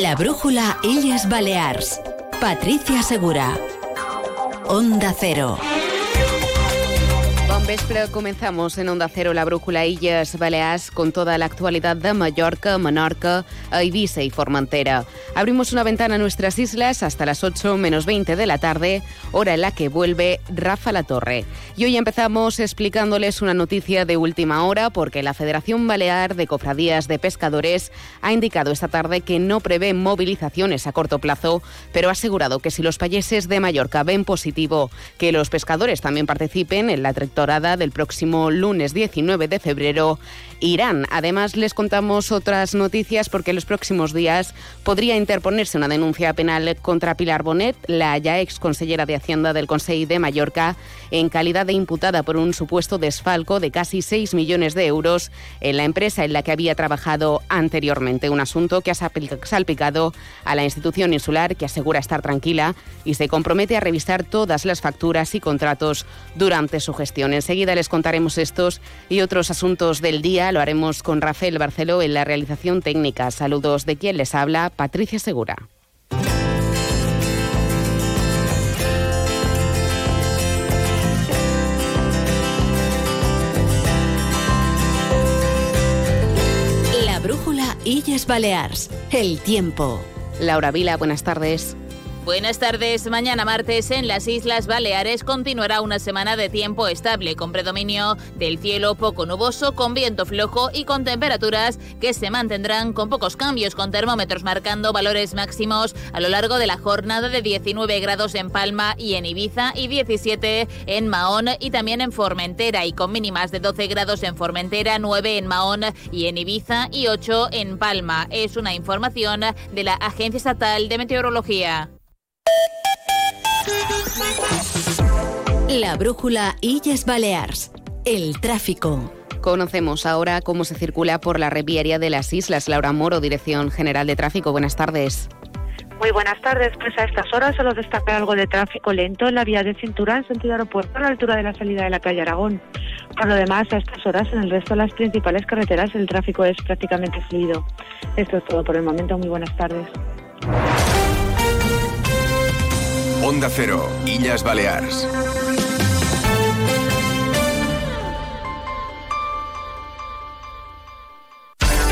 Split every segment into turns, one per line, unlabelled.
La brújula Illes Balears. Patricia Segura. Onda Cero.
vespre comenzamos en Onda Cero la brújula Illes Balears con toda la actualidad de Mallorca, Menorca, Ibiza y Formentera. Abrimos una ventana a nuestras islas hasta las 8 menos 20 de la tarde, hora en la que vuelve Rafa La Torre. Y hoy empezamos explicándoles una noticia de última hora porque la Federación Balear de Cofradías de Pescadores ha indicado esta tarde que no prevé movilizaciones a corto plazo, pero ha asegurado que si los payeses de Mallorca ven positivo que los pescadores también participen en la trayectoria del próximo lunes 19 de febrero Irán. Además, les contamos otras noticias porque en los próximos días podría interponerse una denuncia penal contra Pilar Bonet, la ya ex consellera de Hacienda del Consejo de Mallorca, en calidad de imputada por un supuesto desfalco de casi 6 millones de euros en la empresa en la que había trabajado anteriormente. Un asunto que ha salpicado a la institución insular que asegura estar tranquila y se compromete a revisar todas las facturas y contratos durante su gestión. Enseguida les contaremos estos y otros asuntos del día. Lo haremos con Rafael Barceló en la realización técnica. Saludos de quien les habla, Patricia Segura.
La brújula Illes Balears. El tiempo.
Laura Vila, buenas tardes.
Buenas tardes. Mañana martes en las Islas Baleares continuará una semana de tiempo estable con predominio del cielo poco nuboso, con viento flojo y con temperaturas que se mantendrán con pocos cambios, con termómetros marcando valores máximos a lo largo de la jornada de 19 grados en Palma y en Ibiza y 17 en Mahón y también en Formentera y con mínimas de 12 grados en Formentera, 9 en Mahón y en Ibiza y 8 en Palma. Es una información de la Agencia Estatal de Meteorología.
La brújula Illes Balears. El tráfico.
Conocemos ahora cómo se circula por la reviaria de las islas. Laura Moro, Dirección General de Tráfico. Buenas tardes.
Muy buenas tardes. Pues a estas horas solo destaca algo de tráfico lento en la vía de cintura en sentido aeropuerto a la altura de la salida de la calle Aragón. Por lo demás, a estas horas en el resto de las principales carreteras el tráfico es prácticamente fluido. Esto es todo por el momento. Muy buenas tardes.
Onda Cero, Illas Balears.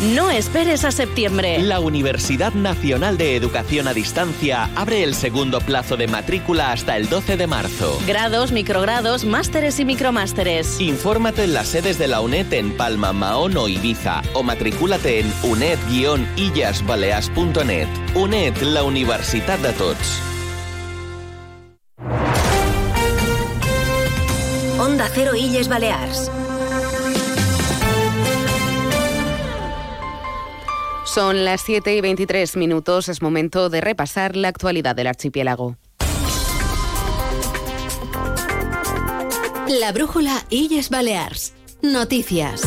No esperes a septiembre.
La Universidad Nacional de Educación a Distancia abre el segundo plazo de matrícula hasta el 12 de marzo.
Grados, microgrados, másteres y micromásteres.
Infórmate en las sedes de la UNED en Palma, Mahón o Ibiza o matrículate en uned-illasbalears.net. UNED, la Universitat de Tots.
Onda Cero Illes Balears.
Son las 7 y 23 minutos. Es momento de repasar la actualidad del archipiélago.
La brújula Illes Balears. Noticias.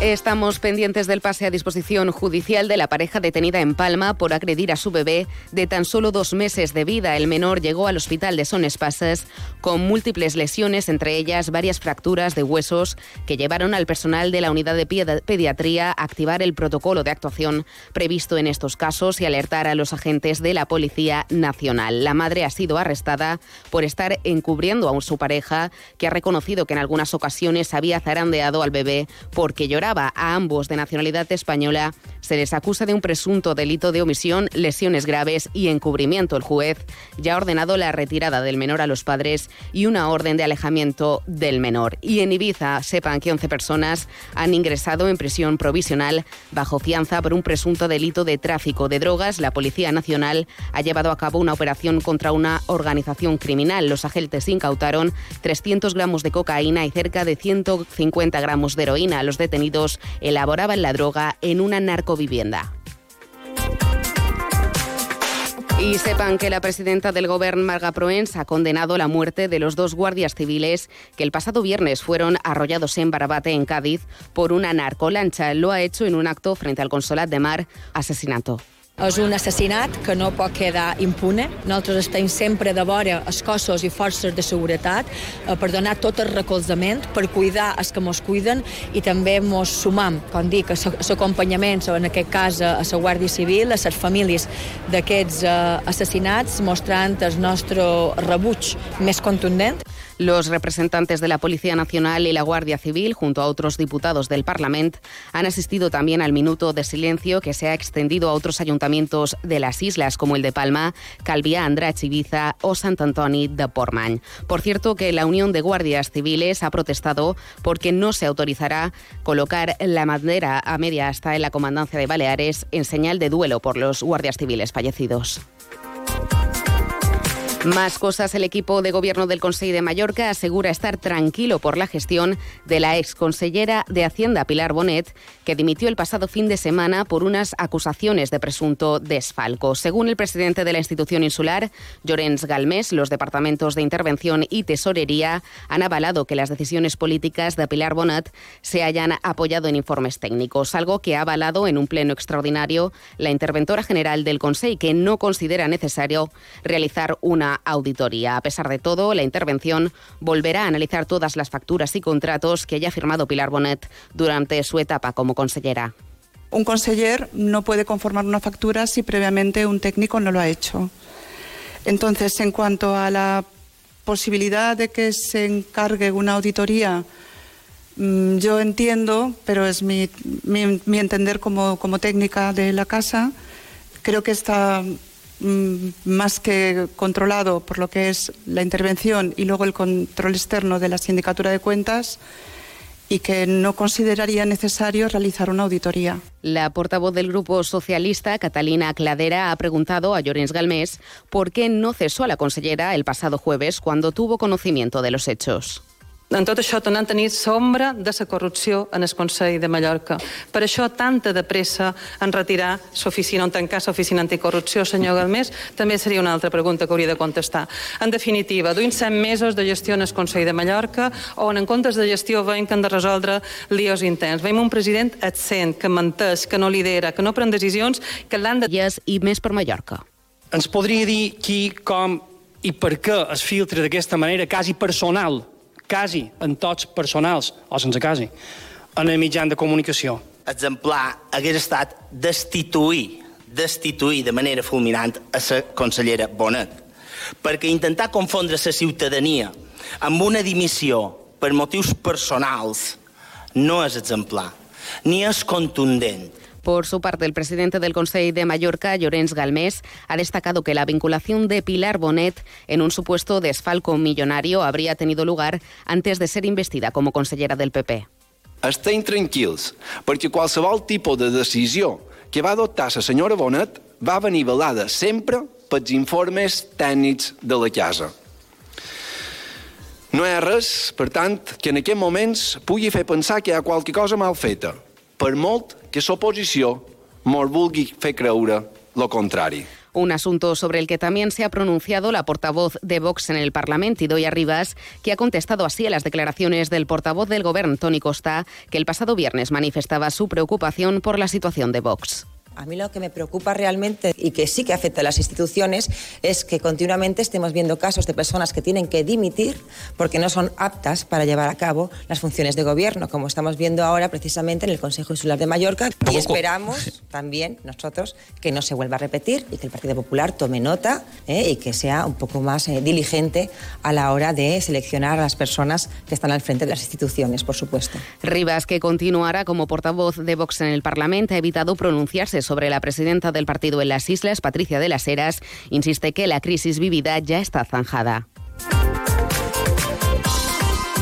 Estamos pendientes del pase a disposición judicial de la pareja detenida en Palma por agredir a su bebé de tan solo dos meses de vida. El menor llegó al hospital de Son Espases con múltiples lesiones, entre ellas varias fracturas de huesos que llevaron al personal de la unidad de pediatría a activar el protocolo de actuación previsto en estos casos y alertar a los agentes de la Policía Nacional. La madre ha sido arrestada por estar encubriendo a su pareja, que ha reconocido que en algunas ocasiones había zarandeado al bebé porque lloraba a ambos de nacionalidad española, se les acusa de un presunto delito de omisión, lesiones graves y encubrimiento. El juez ya ha ordenado la retirada del menor a los padres y una orden de alejamiento del menor. Y en Ibiza, sepan que 11 personas han ingresado en prisión provisional bajo fianza por un presunto delito de tráfico de drogas. La Policía Nacional ha llevado a cabo una operación contra una organización criminal. Los agentes incautaron 300 gramos de cocaína y cerca de 150 gramos de heroína. Los detenidos elaboraban la droga en una narcovivienda. Y sepan que la presidenta del Gobierno, Marga Proens, ha condenado la muerte de los dos guardias civiles que el pasado viernes fueron arrollados en Barabate, en Cádiz, por una narcolancha. Lo ha hecho en un acto frente al Consolat de Mar, asesinato.
És un assassinat que no pot quedar impune. Nosaltres estem sempre de vora els cossos i forces de seguretat per donar tot el recolzament, per cuidar els que ens cuiden i també ens sumam, com dic, a l'acompanyament, en aquest cas a la Guàrdia Civil, a les famílies d'aquests eh, assassinats, mostrant el nostre rebuig més contundent.
Los representantes de la Policía Nacional y la Guardia Civil, junto a otros diputados del Parlamento, han asistido también al minuto de silencio que se ha extendido a otros ayuntamientos de las islas, como el de Palma, Calviá, Andratx, Ibiza o Sant Antoni de Portmany. Por cierto, que la Unión de Guardias Civiles ha protestado porque no se autorizará colocar la bandera a media asta en la comandancia de Baleares en señal de duelo por los guardias civiles fallecidos. Más cosas, el equipo de gobierno del Consejo de Mallorca asegura estar tranquilo por la gestión de la exconsellera de Hacienda Pilar Bonet, que dimitió el pasado fin de semana por unas acusaciones de presunto desfalco. Según el presidente de la institución insular, Llorens Galmés, los departamentos de intervención y tesorería han avalado que las decisiones políticas de Pilar Bonet se hayan apoyado en informes técnicos, algo que ha avalado en un pleno extraordinario la interventora general del Consejo, que no considera necesario realizar una auditoría. A pesar de todo, la intervención volverá a analizar todas las facturas y contratos que haya firmado Pilar Bonet durante su etapa como consellera.
Un conseller no puede conformar una factura si previamente un técnico no lo ha hecho. Entonces, en cuanto a la posibilidad de que se encargue una auditoría, mm, yo entiendo, pero es mi, entender como, como técnica de la casa, creo que está más que controlado por lo que es la intervención y luego el control externo de la sindicatura de cuentas y que no consideraría necesario realizar una auditoría.
La portavoz del Grupo Socialista, Catalina Cladera, ha preguntado a Llorens Galmés por qué no cesó a la consellera el pasado jueves cuando tuvo conocimiento de los hechos.
En tot això tornem a tenir sombra de la corrupció en el Consell de Mallorca. Per això tanta de pressa en retirar l'oficina, en tancar l'oficina anticorrupció, senyor Galmés, també seria una altra pregunta que hauria de contestar. En definitiva, duim set mesos de gestió en el Consell de Mallorca, on en comptes de gestió veiem que han de resoldre líos interns. Veiem un president absent, que menteix, que no lidera, que no pren decisions, que l'han de...
I més per Mallorca.
Ens podria dir qui, com i per què es filtra d'aquesta manera quasi personal quasi en tots personals, o sense quasi, en el mitjan de comunicació.
Exemplar hagués estat destituir, destituir de manera fulminant a la consellera Bonet, perquè intentar confondre la ciutadania amb una dimissió per motius personals no és exemplar, ni és contundent
Por su parte, el presidente del Consejo de Mallorca, Llorens Galmés, ha destacado que la vinculación de Pilar Bonet en un supuesto desfalco millonario habría tenido lugar antes de ser investida como consellera del PP.
Estem tranquils, perquè qualsevol tipus de decisió que va adoptar la senyora Bonet va venir velada sempre pels informes tècnics de la casa. No hi ha res, per tant, que en aquests moments pugui fer pensar que hi ha qualque cosa mal feta, per molt que creure contrari.
Un asunto sobre el que también se ha pronunciado la portavoz de Vox en el Parlamento, Idoia Rivas, que ha contestado así a las declaraciones del portavoz del Gobierno, Tony Costa, que el pasado viernes manifestaba su preocupación por la situación de Vox.
A mí lo que me preocupa realmente y que sí que afecta a las instituciones es que continuamente estemos viendo casos de personas que tienen que dimitir porque no son aptas para llevar a cabo las funciones de gobierno, como estamos viendo ahora precisamente en el Consejo Insular de Mallorca. Y esperamos también nosotros que no se vuelva a repetir y que el Partido Popular tome nota ¿eh? y que sea un poco más eh, diligente a la hora de seleccionar a las personas que están al frente de las instituciones, por supuesto.
Rivas, que continuará como portavoz de Vox en el Parlamento, ha evitado pronunciarse sobre la presidenta del partido en las islas, Patricia de las Heras, insiste que la crisis vivida ya está zanjada.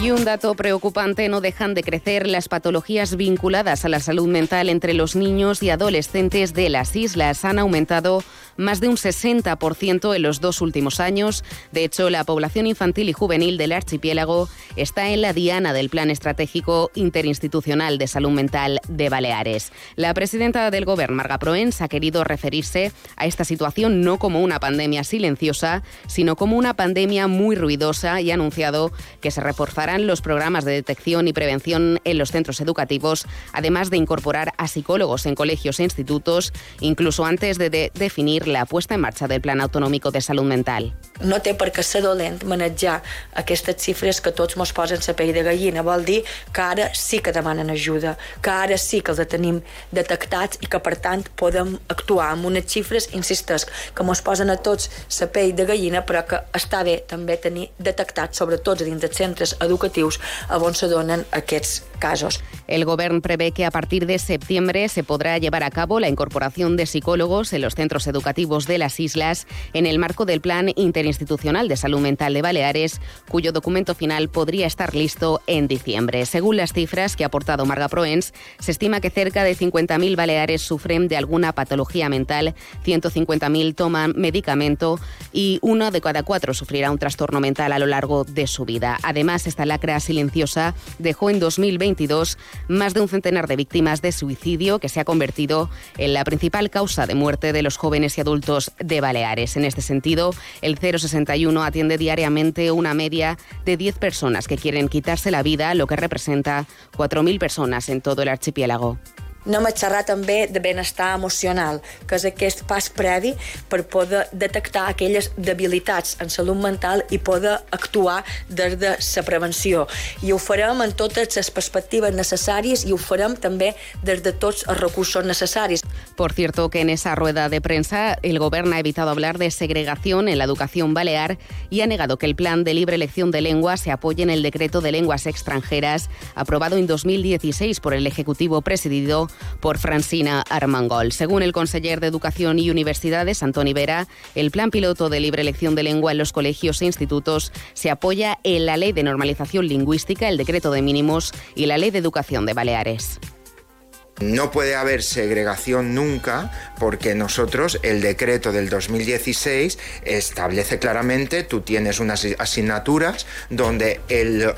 Y un dato preocupante, no dejan de crecer las patologías vinculadas a la salud mental entre los niños y adolescentes de las islas. Han aumentado más de un 60% en los dos últimos años. De hecho, la población infantil y juvenil del archipiélago está en la diana del Plan Estratégico Interinstitucional de Salud Mental de Baleares. La presidenta del Gobierno, Marga Proens, ha querido referirse a esta situación no como una pandemia silenciosa, sino como una pandemia muy ruidosa y ha anunciado que se reforzarán los programas de detección y prevención en los centros educativos, además de incorporar a psicólogos en colegios e institutos, incluso antes de, de definir la puesta en marcha del Plan Autonómico de Salud Mental.
No té per què ser dolent manejar aquestes xifres que tots mos posen la pell de gallina. Vol dir que ara sí que demanen ajuda, que ara sí que els tenim detectats i que, per tant, podem actuar amb unes xifres, insistesc, que mos posen a tots la pell de gallina, però que està bé també tenir detectats, sobretot dins dels centres educatius, on se donen aquests casos.
El Gobierno prevé que a partir de septiembre se podrá llevar a cabo la incorporación de psicólogos en los centros educativos de las islas en el marco del Plan Interinstitucional de Salud Mental de Baleares, cuyo documento final podría estar listo en diciembre. Según las cifras que ha aportado Marga Proens, se estima que cerca de 50.000 baleares sufren de alguna patología mental, 150.000 toman medicamento y uno de cada cuatro sufrirá un trastorno mental a lo largo de su vida. Además, esta lacra silenciosa dejó en 2022 más de un centenar de víctimas de suicidio que se ha convertido en la principal causa de muerte de los jóvenes y adultos de Baleares. En este sentido, el 061 atiende diariamente una media de 10 personas que quieren quitarse la vida, lo que representa 4.000 personas en todo el archipiélago.
Anem a xerrar també de benestar emocional, que és aquest pas previ per poder detectar aquelles debilitats en salut mental i poder actuar des de la prevenció. I ho farem en totes les perspectives necessàries i ho farem també des de tots els recursos necessaris.
Por cierto, que en esa rueda de prensa el Gobierno ha evitado hablar de segregación en la educación balear y ha negado que el plan de libre elección de lengua se apoye en el decreto de lenguas extranjeras aprobado en 2016 por el Ejecutivo presidido por Francina Armangol. Según el conseller de Educación y Universidades, Antoni Vera, el plan piloto de libre elección de lengua en los colegios e institutos se apoya en la Ley de Normalización Lingüística, el Decreto de Mínimos y la Ley de Educación de Baleares.
No puede haber segregación nunca porque nosotros, el decreto del 2016 establece claramente, tú tienes unas asignaturas donde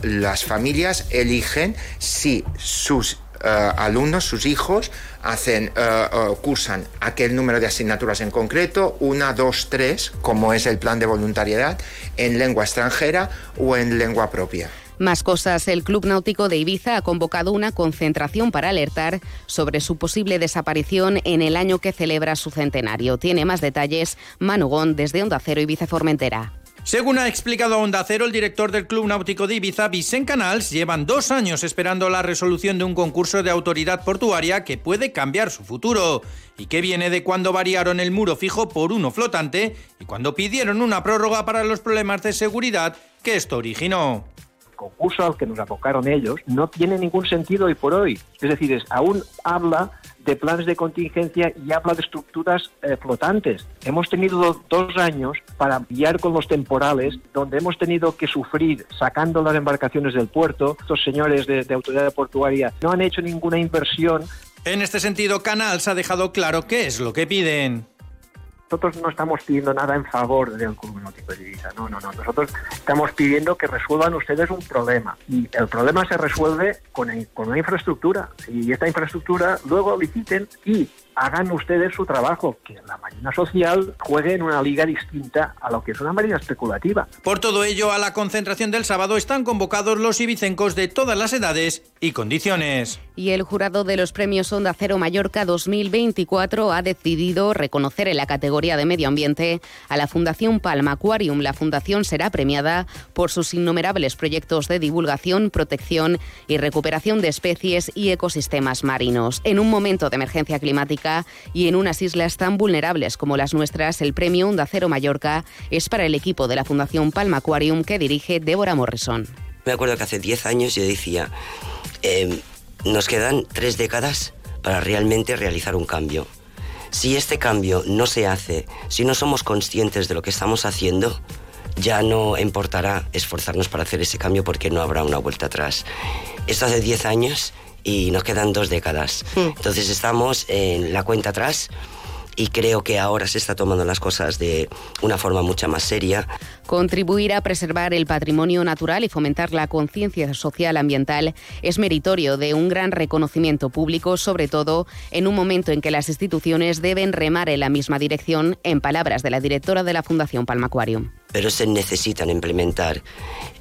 las familias eligen si sus uh, alumnos, sus hijos, hacen, uh, cursan aquel número de asignaturas en concreto, una, dos, tres, como es el plan de voluntariedad, en lengua extranjera o en lengua propia.
Más cosas, el Club Náutico de Ibiza ha convocado una concentración para alertar sobre su posible desaparición en el año que celebra su centenario. Tiene más detalles Manugón desde Onda Cero Ibiza Formentera.
Según ha explicado a Onda Cero el director del Club Náutico de Ibiza, Vicent Canals, llevan dos años esperando la resolución de un concurso de autoridad portuaria que puede cambiar su futuro y que viene de cuando variaron el muro fijo por uno flotante y cuando pidieron una prórroga para los problemas de seguridad que esto originó
concurso al que nos abocaron ellos no tiene ningún sentido hoy por hoy. Es decir, es, aún habla de planes de contingencia y habla de estructuras eh, flotantes. Hemos tenido do, dos años para guiar con los temporales, donde hemos tenido que sufrir sacando las embarcaciones del puerto. Estos señores de, de autoridad portuaria no han hecho ninguna inversión.
En este sentido, Canals ha dejado claro qué es lo que piden
nosotros no estamos pidiendo nada en favor del Club Náutico de Ibiza, no, no, no. Nosotros estamos pidiendo que resuelvan ustedes un problema y el problema se resuelve con, con una infraestructura y esta infraestructura luego liciten y hagan ustedes su trabajo, que la marina social juegue en una liga distinta a lo que es una marina especulativa.
Por todo ello, a la concentración del sábado están convocados los ibicencos de todas las edades y condiciones.
Y el jurado de los premios Onda Cero Mallorca 2024 ha decidido reconocer en la categoría de medio ambiente a la Fundación Palma Aquarium. La fundación será premiada por sus innumerables proyectos de divulgación, protección y recuperación de especies y ecosistemas marinos. En un momento de emergencia climática, y en unas islas tan vulnerables como las nuestras, el premio Onda Cero Mallorca es para el equipo de la Fundación Palma Aquarium que dirige Débora Morrison.
Me acuerdo que hace 10 años yo decía, eh, nos quedan tres décadas para realmente realizar un cambio. Si este cambio no se hace, si no somos conscientes de lo que estamos haciendo, ya no importará esforzarnos para hacer ese cambio porque no habrá una vuelta atrás. Esto hace 10 años y nos quedan dos décadas. Entonces estamos en la cuenta atrás y creo que ahora se está tomando las cosas de una forma mucho más seria.
Contribuir a preservar el patrimonio natural y fomentar la conciencia social ambiental es meritorio de un gran reconocimiento público, sobre todo en un momento en que las instituciones deben remar en la misma dirección, en palabras de la directora de la Fundación Palma Aquarium.
Pero se necesitan implementar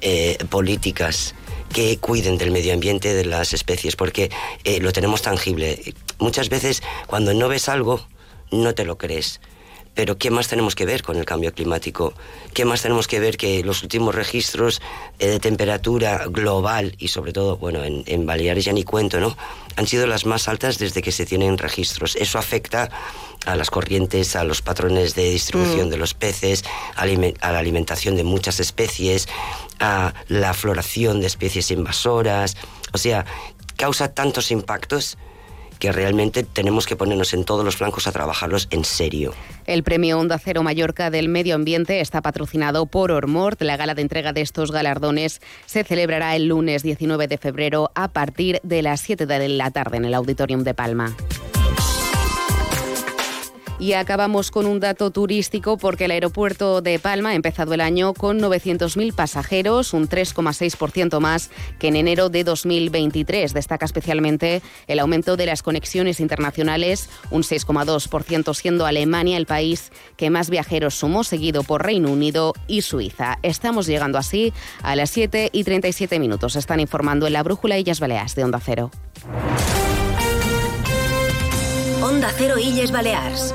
eh, políticas que cuiden del medio ambiente, de las especies, porque eh, lo tenemos tangible. Muchas veces cuando no ves algo, no te lo crees. Pero ¿qué más tenemos que ver con el cambio climático? ¿Qué más tenemos que ver que los últimos registros eh, de temperatura global y sobre todo, bueno, en, en, Baleares ya ni cuento, ¿no? Han sido las más altas desde que se tienen registros. Eso afecta a las corrientes, a los patrones de distribución mm. de los peces, a la alimentación de muchas especies, a la floración de especies invasoras. O sea, causa tantos impactos que realmente tenemos que ponernos en todos los flancos a trabajarlos en serio.
El premio Onda Cero Mallorca del Medio Ambiente está patrocinado por Ormort. La gala de entrega de estos galardones se celebrará el lunes 19 de febrero a partir de las 7 de la tarde en el Auditorium de Palma. Y acabamos con un dato turístico porque el aeropuerto de Palma ha empezado el año con 900.000 pasajeros, un 3,6% más que en enero de 2023. Destaca especialmente el aumento de las conexiones internacionales, un 6,2%, siendo Alemania el país que más viajeros sumó, seguido por Reino Unido y Suiza. Estamos llegando así a las 7 y 37 minutos. Están informando en la Brújula Illas Baleares de Onda Cero.
Onda Cero Illes Balears.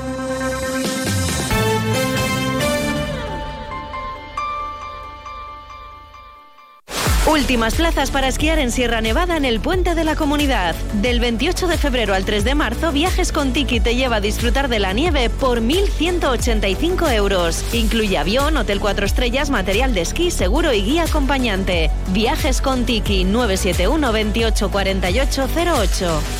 Últimas plazas para esquiar en Sierra Nevada en el Puente de la Comunidad. Del 28 de febrero al 3 de marzo, Viajes con Tiki te lleva a disfrutar de la nieve por 1.185 euros. Incluye avión, hotel 4 estrellas, material de esquí, seguro y guía acompañante. Viajes con Tiki 971 28 48 08.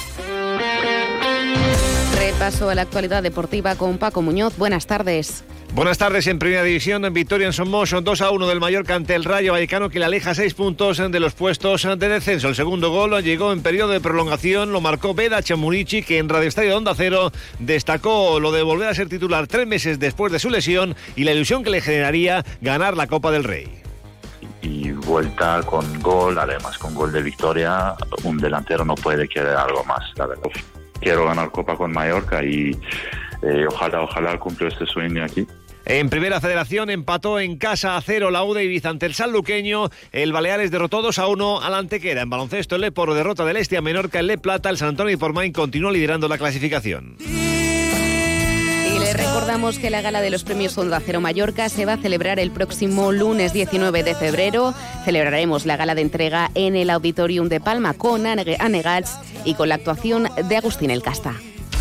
Repaso a la actualidad deportiva con Paco Muñoz. Buenas tardes.
Buenas tardes en Primera División. En victoria en Somos 2 a 1 del Mallorca ante el Rayo Vallecano que le aleja seis puntos de los puestos de descenso. El segundo gol llegó en periodo de prolongación, lo marcó Beda Chamurici que en Radio Estadio Onda Cero destacó lo de volver a ser titular tres meses después de su lesión y la ilusión que le generaría ganar la Copa del Rey
y vuelta con gol, además con gol de victoria, un delantero no puede querer algo más, la verdad quiero ganar Copa con Mallorca y eh, ojalá, ojalá cumplo este sueño aquí.
En primera federación empató en casa a cero la UDA Ibiza ante el Sanluqueño. El Baleares derrotó 2 a 1 al Antequera. En baloncesto, el Le por derrota del Este a Menorca. El Le Plata, el San Antonio y Pormain continúa liderando la clasificación.
Le recordamos que la gala de los premios Onda Cero Mallorca se va a celebrar el próximo lunes 19 de febrero. Celebraremos la gala de entrega en el Auditorium de Palma con Anegats y con la actuación de Agustín El Casta.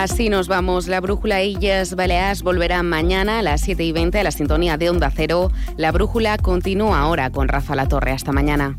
Así nos vamos. La brújula Illas Baleares volverá mañana a las 7 y 20 a la sintonía de Onda Cero. La brújula continúa ahora con Rafa La Torre. Hasta mañana.